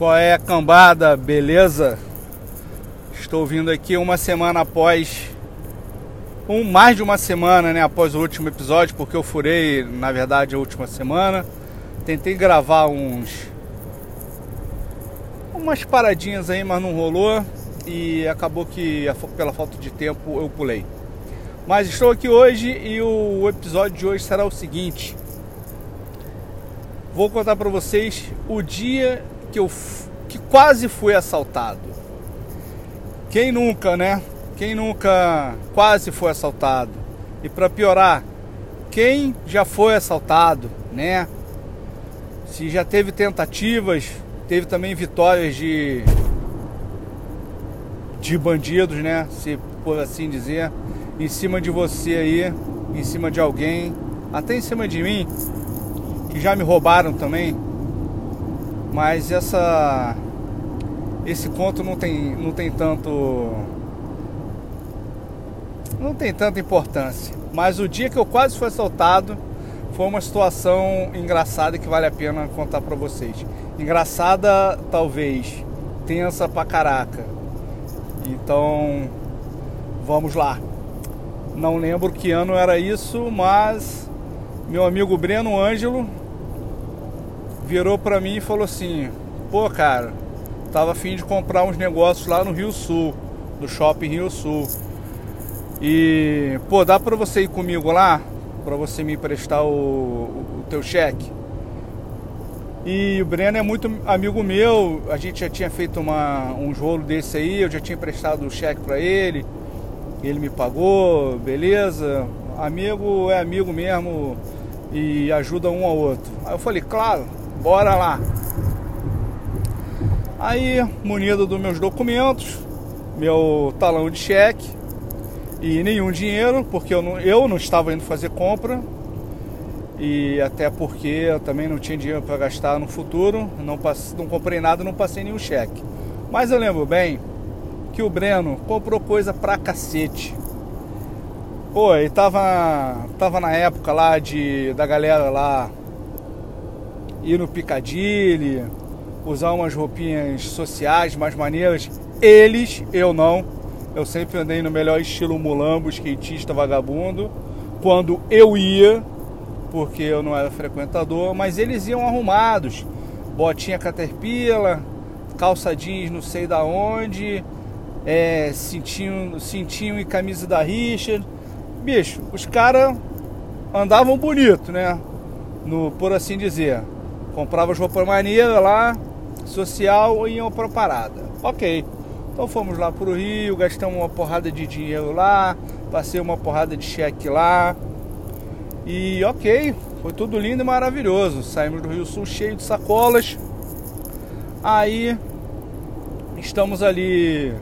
Qual é a cambada, beleza? Estou vindo aqui uma semana após. Um, mais de uma semana, né? Após o último episódio, porque eu furei, na verdade, a última semana. Tentei gravar uns. Umas paradinhas aí, mas não rolou. E acabou que, pela falta de tempo, eu pulei. Mas estou aqui hoje e o episódio de hoje será o seguinte. Vou contar para vocês o dia que eu que quase fui assaltado. Quem nunca, né? Quem nunca quase foi assaltado? E para piorar, quem já foi assaltado, né? Se já teve tentativas, teve também vitórias de de bandidos, né? Se por assim dizer, em cima de você aí, em cima de alguém, até em cima de mim, que já me roubaram também. Mas essa esse conto não tem não tem tanto não tem tanta importância. Mas o dia que eu quase fui assaltado foi uma situação engraçada que vale a pena contar para vocês. Engraçada, talvez, tensa pra caraca. Então, vamos lá. Não lembro que ano era isso, mas meu amigo Breno Ângelo virou para mim e falou assim: "Pô, cara, tava afim de comprar uns negócios lá no Rio Sul, no Shopping Rio Sul. E, pô, dá para você ir comigo lá, para você me emprestar o, o, teu cheque?" E o Breno é muito amigo meu, a gente já tinha feito uma, um rolo desse aí, eu já tinha emprestado o cheque para ele, ele me pagou, beleza. Amigo é amigo mesmo e ajuda um ao outro. Aí eu falei, claro, bora lá. Aí, munido dos meus documentos, meu talão de cheque e nenhum dinheiro, porque eu não, eu não estava indo fazer compra e até porque eu também não tinha dinheiro para gastar no futuro, não, passe, não comprei nada, não passei nenhum cheque. Mas eu lembro bem que o Breno comprou coisa pra cacete. Pô, ele tava, tava na época lá de da galera lá ir no Picadilly, usar umas roupinhas sociais mais maneiras. Eles, eu não. Eu sempre andei no melhor estilo mulambo, skatista, vagabundo. Quando eu ia, porque eu não era frequentador, mas eles iam arrumados. Botinha caterpillar, calça jeans não sei da onde, é, cintinho, cintinho e camisa da Richard. Bicho, os caras andavam bonito, né? No, por assim dizer. Comprava as roupas maneiras lá, social e iam pra parada. Ok. Então fomos lá pro Rio, gastamos uma porrada de dinheiro lá, passei uma porrada de cheque lá. E ok, foi tudo lindo e maravilhoso. Saímos do Rio Sul cheio de sacolas. Aí estamos ali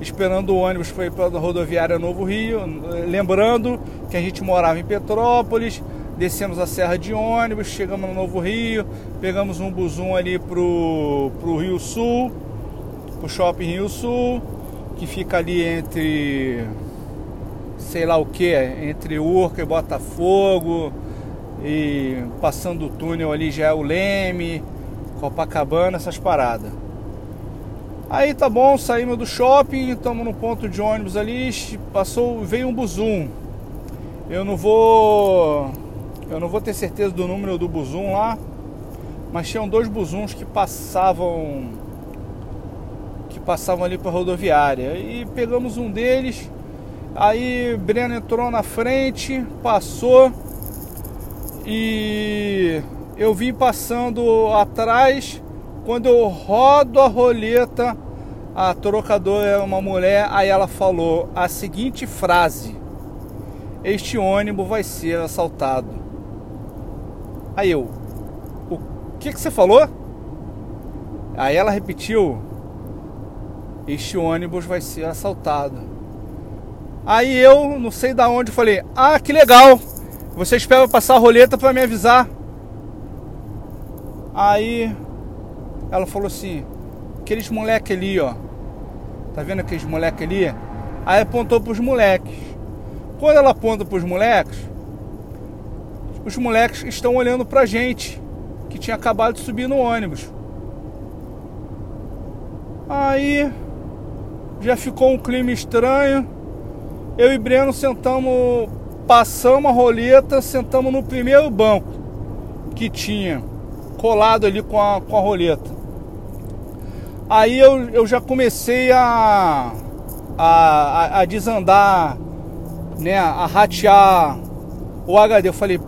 esperando o ônibus para ir para a rodoviária Novo Rio. Lembrando que a gente morava em Petrópolis, descemos a serra de ônibus, chegamos no Novo Rio, pegamos um busão ali pro, pro Rio Sul, pro shopping Rio Sul, que fica ali entre sei lá o que, entre Urca e Botafogo, e passando o túnel ali já é o Leme, Copacabana, essas paradas. Aí tá bom, saímos do shopping, estamos no ponto de ônibus ali, passou, veio um buzum. Eu não vou eu não vou ter certeza do número do buzum lá, mas tinham dois buzuns que passavam que passavam ali para rodoviária. E pegamos um deles. Aí Breno entrou na frente, passou e eu vim passando atrás. Quando eu rodo a roleta, a trocadora é uma mulher, aí ela falou a seguinte frase: Este ônibus vai ser assaltado. Aí eu, o que, que você falou? Aí ela repetiu: Este ônibus vai ser assaltado. Aí eu, não sei da onde, falei: Ah, que legal! Você espera passar a roleta para me avisar. Aí ela falou assim: Aqueles moleque ali, ó. Tá vendo aqueles moleque ali? Aí apontou pros moleques. Quando ela aponta pros moleques, os moleques estão olhando pra gente, que tinha acabado de subir no ônibus. Aí já ficou um clima estranho. Eu e Breno sentamos, passamos a roleta, sentamos no primeiro banco que tinha, colado ali com a, com a roleta. Aí eu, eu já comecei a, a, a desandar, né, a ratear o HD. Eu falei,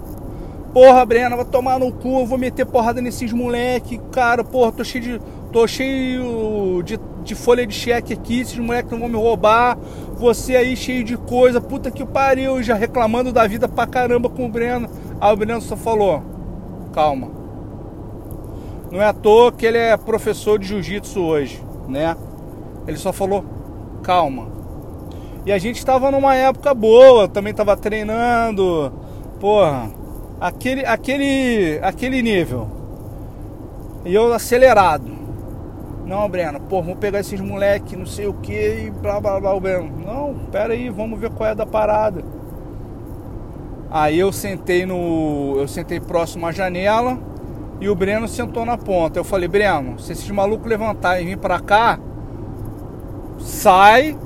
porra, Breno, vai tomar no cu, eu vou meter porrada nesses moleque, cara, porra, tô cheio de. tô cheio de, de folha de cheque aqui, esses moleques não vão me roubar. Você aí cheio de coisa, puta que pariu, já reclamando da vida pra caramba com o Breno. Aí o Breno só falou, calma. Não é à toa que ele é professor de jiu-jitsu hoje, né? Ele só falou, calma. E a gente estava numa época boa, também estava treinando, porra, aquele, aquele, aquele nível. E eu acelerado. Não, Breno, pô, vamos pegar esses moleque, não sei o que, e blá blá blá, o Breno. Não, pera aí, vamos ver qual é da parada. Aí eu sentei no. Eu sentei próximo à janela e o Breno sentou na ponta. Eu falei, Breno, se esses malucos levantarem e vir pra cá, sai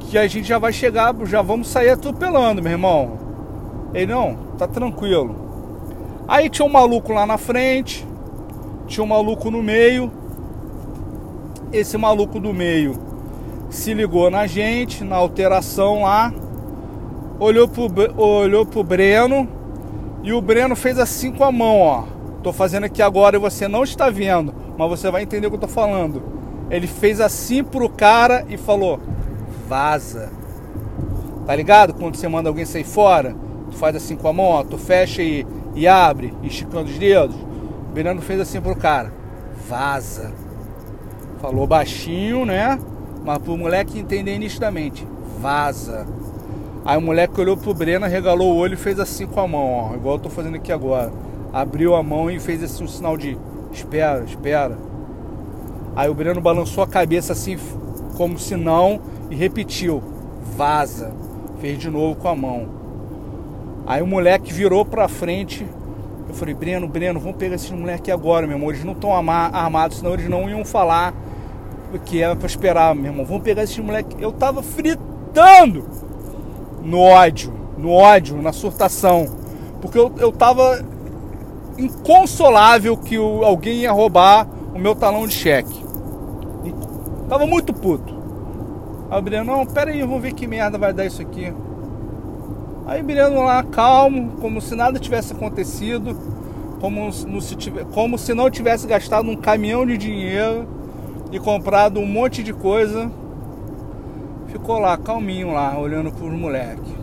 que a gente já vai chegar, já vamos sair atropelando, meu irmão. Ele, não, tá tranquilo. Aí tinha um maluco lá na frente, tinha um maluco no meio. Esse maluco do meio se ligou na gente, na alteração lá olhou pro, olhou pro Breno e o Breno fez assim com a mão, ó. Tô fazendo aqui agora e você não está vendo, mas você vai entender o que eu tô falando. Ele fez assim pro cara e falou: vaza. Tá ligado? Quando você manda alguém sair fora, tu faz assim com a mão, tu fecha e, e abre, esticando os dedos. O Breno fez assim pro cara: vaza. Falou baixinho, né? Mas pro moleque entender nitidamente: vaza. Aí o moleque olhou pro Breno, regalou o olho e fez assim com a mão, ó, igual eu tô fazendo aqui agora. Abriu a mão e fez assim um sinal de espera, espera. Aí o Breno balançou a cabeça assim, como se não, e repetiu: vaza. Fez de novo com a mão. Aí o moleque virou pra frente. Eu falei: Breno, Breno, vamos pegar esses moleques agora, meu irmão. Eles não estão armados, senão eles não iam falar que era pra esperar, meu irmão. Vamos pegar esses moleques. Eu tava fritando no ódio, no ódio, na surtação. Porque eu, eu tava inconsolável que o, alguém ia roubar o meu talão de cheque. Tava muito puto. Aí o Breno, não, pera aí, vamos ver que merda vai dar isso aqui. Aí o Breno lá, calmo, como se nada tivesse acontecido, como, se, como se não tivesse gastado um caminhão de dinheiro e comprado um monte de coisa ficou lá, calminho lá, olhando para os moleques.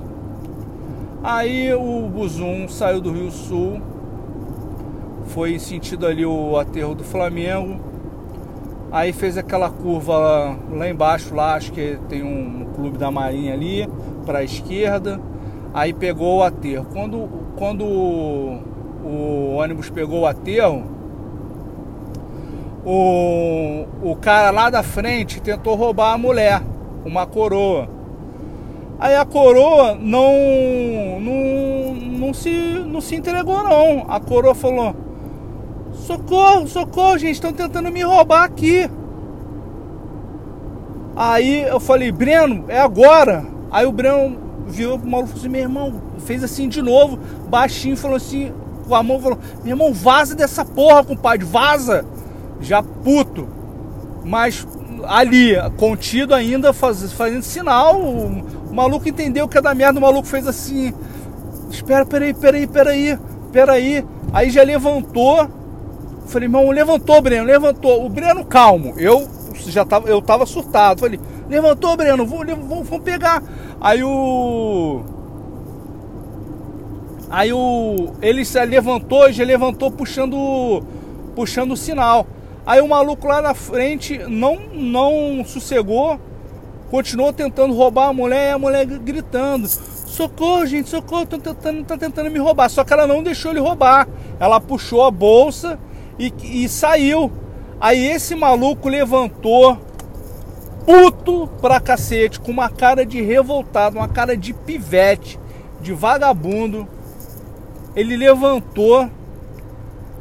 Aí o Buzum saiu do Rio Sul, foi sentido ali o aterro do Flamengo. Aí fez aquela curva lá, lá embaixo, lá acho que tem um, clube da Marinha ali, para a esquerda. Aí pegou o aterro. Quando, quando o, o ônibus pegou o aterro, o, o cara lá da frente tentou roubar a mulher uma coroa. Aí a coroa não, não, não, se, não se entregou não. A coroa falou: Socorro, socorro, gente, estão tentando me roubar aqui. Aí eu falei, Breno, é agora. Aí o Breno virou pro maluco e falou assim, meu irmão, fez assim de novo, baixinho, falou assim, com a mão, falou, meu irmão, vaza dessa porra, compadre, vaza. Já puto. Mas ali, contido ainda, faz, fazendo sinal. O, o, maluco entendeu que é da merda, o maluco fez assim. Espera, peraí, peraí, peraí, peraí. Aí já levantou. Falei, irmão, levantou, Breno, levantou. O Breno calmo. Eu já tava, eu tava surtado. Falei, levantou, Breno, vamos, vamos pegar. Aí o. Aí o. Ele se levantou, já levantou puxando. Puxando o sinal. Aí o maluco lá na frente não, não sossegou, continuou tentando roubar a mulher e a mulher gritando: Socorro, gente, socorro, tô tentando, tentando me roubar. Só que ela não deixou ele roubar. Ela puxou a bolsa e, e saiu. Aí esse maluco levantou, puto pra cacete, com uma cara de revoltado, uma cara de pivete, de vagabundo. Ele levantou,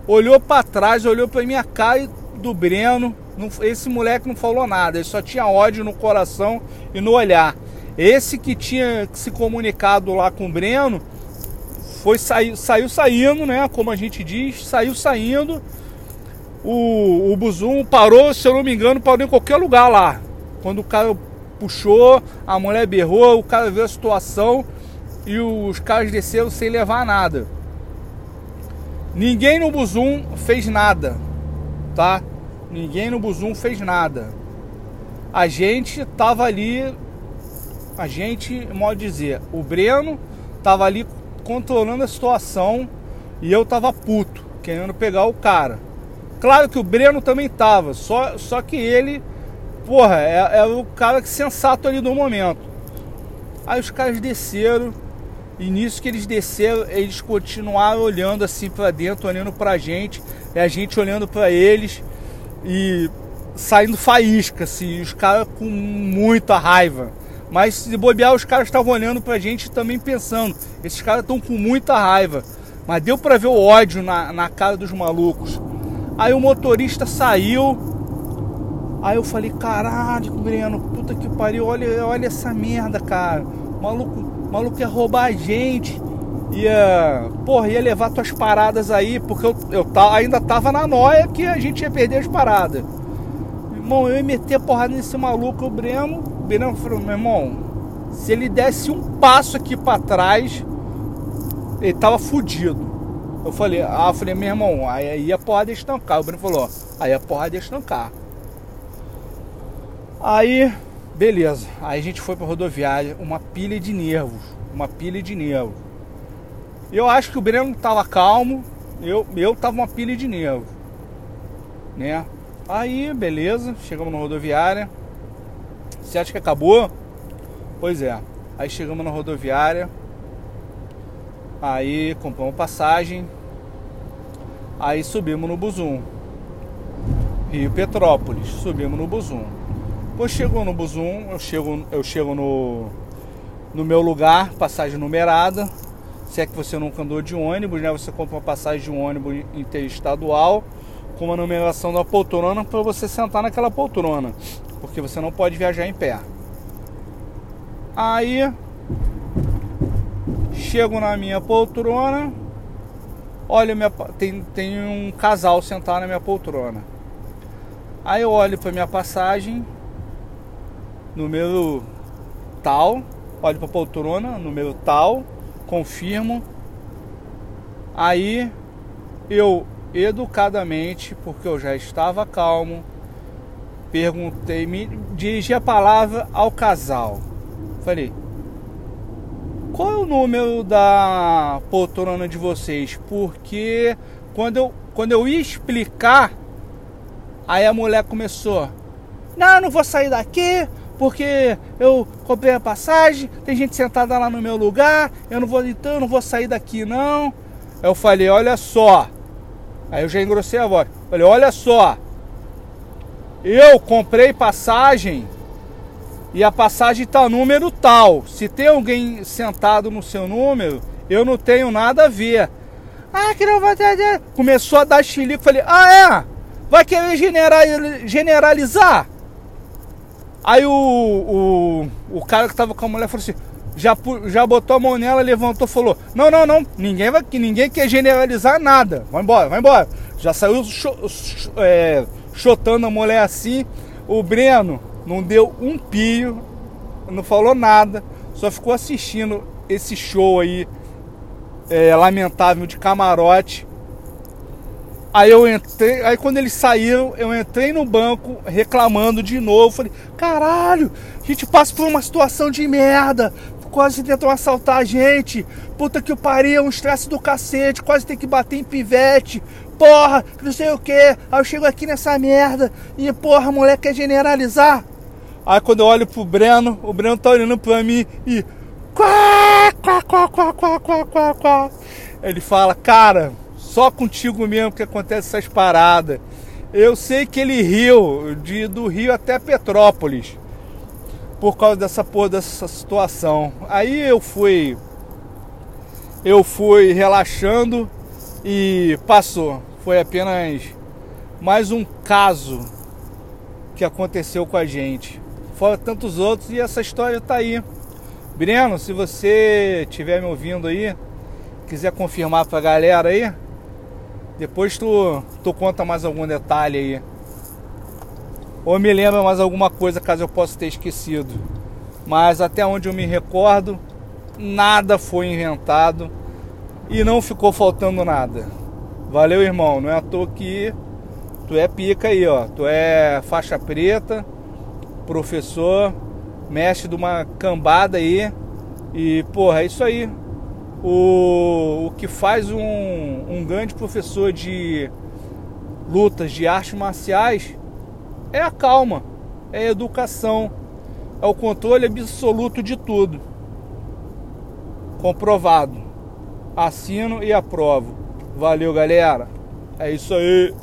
olhou para trás, olhou para minha cara do Breno, não, esse moleque não falou nada, ele só tinha ódio no coração e no olhar. Esse que tinha se comunicado lá com o Breno foi saiu, saiu saindo, né? Como a gente diz, saiu saindo. O, o Buzum parou, se eu não me engano, parou em qualquer lugar lá. Quando o cara puxou, a mulher berrou, o cara viu a situação e os caras desceram sem levar nada. Ninguém no Buzum fez nada, tá? Ninguém no Buzum fez nada. A gente tava ali, a gente, modo dizer, o Breno tava ali controlando a situação e eu tava puto, querendo pegar o cara. Claro que o Breno também tava, só, só que ele, porra, é, é o cara que sensato ali do momento. Aí os caras desceram, e nisso que eles desceram, eles continuaram olhando assim para dentro, olhando pra gente, e a gente olhando para eles e saindo faísca, assim, os caras com muita raiva. Mas se bobear, os caras estavam olhando pra gente também pensando, esses caras estão com muita raiva. Mas deu pra ver o ódio na, na cara dos malucos. Aí o motorista saiu. Aí eu falei, caralho, Breno, puta que pariu, olha, olha essa merda, cara. O maluco o maluco ia roubar a gente. Ia, porra, ia levar tuas paradas aí, porque eu, eu ainda tava na noia que a gente ia perder as paradas. Irmão, eu ia meter a porrada nesse maluco, o Breno. O Breno falou, meu irmão, se ele desse um passo aqui para trás, ele tava fudido. Eu falei, ah, eu falei, meu irmão, aí a porrada ia estancar. O Breno falou, aí a porrada ia estancar. Aí Beleza, aí a gente foi pra rodoviária, uma pilha de nervos, uma pilha de nervos. Eu acho que o Breno tava calmo, eu, eu tava uma pilha de nervos, né? Aí, beleza, chegamos na rodoviária. Você acha que acabou? Pois é. Aí chegamos na rodoviária. Aí compramos passagem. Aí subimos no Buzum. Rio Petrópolis. Subimos no Buzum. Depois chegou no Buzum, eu chego, eu chego no, no meu lugar, passagem numerada. Se é que você nunca andou de ônibus, né? Você compra uma passagem de um ônibus interestadual com uma numeração da poltrona para você sentar naquela poltrona, porque você não pode viajar em pé. Aí chego na minha poltrona, olha minha, tem, tem um casal sentado na minha poltrona. Aí eu olho para minha passagem, número tal, olho para a poltrona, número tal, confirmo. Aí eu educadamente, porque eu já estava calmo, perguntei, me dirigi a palavra ao casal. Falei: "Qual é o número da poltrona de vocês?" Porque quando eu quando eu ia explicar, aí a mulher começou: "Não, não vou sair daqui, porque eu comprei a passagem, tem gente sentada lá no meu lugar, eu não vou então, eu não vou sair daqui não. Eu falei, olha só. Aí eu já engrossei a voz. Falei, olha só. Eu comprei passagem e a passagem tá número tal. Se tem alguém sentado no seu número, eu não tenho nada a ver. Ah, que não vai ter. Começou a dar xilico. Falei, ah, é? Vai querer generalizar? Aí o, o, o cara que tava com a mulher falou assim: já, já botou a mão nela, levantou falou: Não, não, não, ninguém, vai, ninguém quer generalizar nada. Vai embora, vai embora. Já saiu é, chotando a mulher assim. O Breno não deu um pio, não falou nada, só ficou assistindo esse show aí é, lamentável de camarote. Aí eu entrei, aí quando eles saíram, eu entrei no banco reclamando de novo. Falei, caralho, a gente passa por uma situação de merda. Quase tentam assaltar a gente. Puta que pariu, um estresse do cacete. Quase tem que bater em pivete. Porra, não sei o que. Aí eu chego aqui nessa merda e, porra, mulher quer generalizar. Aí quando eu olho pro Breno, o Breno tá olhando pra mim e. Quá, quá, quá, quá, quá, quá, quá, quá. Ele fala, cara, só contigo mesmo que acontece essas paradas. Eu sei que ele riu de, do Rio até Petrópolis por causa dessa porra dessa situação. Aí eu fui eu fui relaxando e passou. Foi apenas mais um caso que aconteceu com a gente. Fora tantos outros e essa história tá aí. Breno, se você estiver me ouvindo aí, quiser confirmar pra galera aí, depois tu, tu conta mais algum detalhe aí. Ou me lembra mais alguma coisa caso eu possa ter esquecido. Mas até onde eu me recordo, nada foi inventado e não ficou faltando nada. Valeu, irmão. Não é à toa que tu é pica aí, ó. Tu é faixa preta, professor, mestre de uma cambada aí. E, porra, é isso aí. O, o que faz um, um grande professor de lutas, de artes marciais, é a calma, é a educação, é o controle absoluto de tudo. Comprovado. Assino e aprovo. Valeu, galera. É isso aí.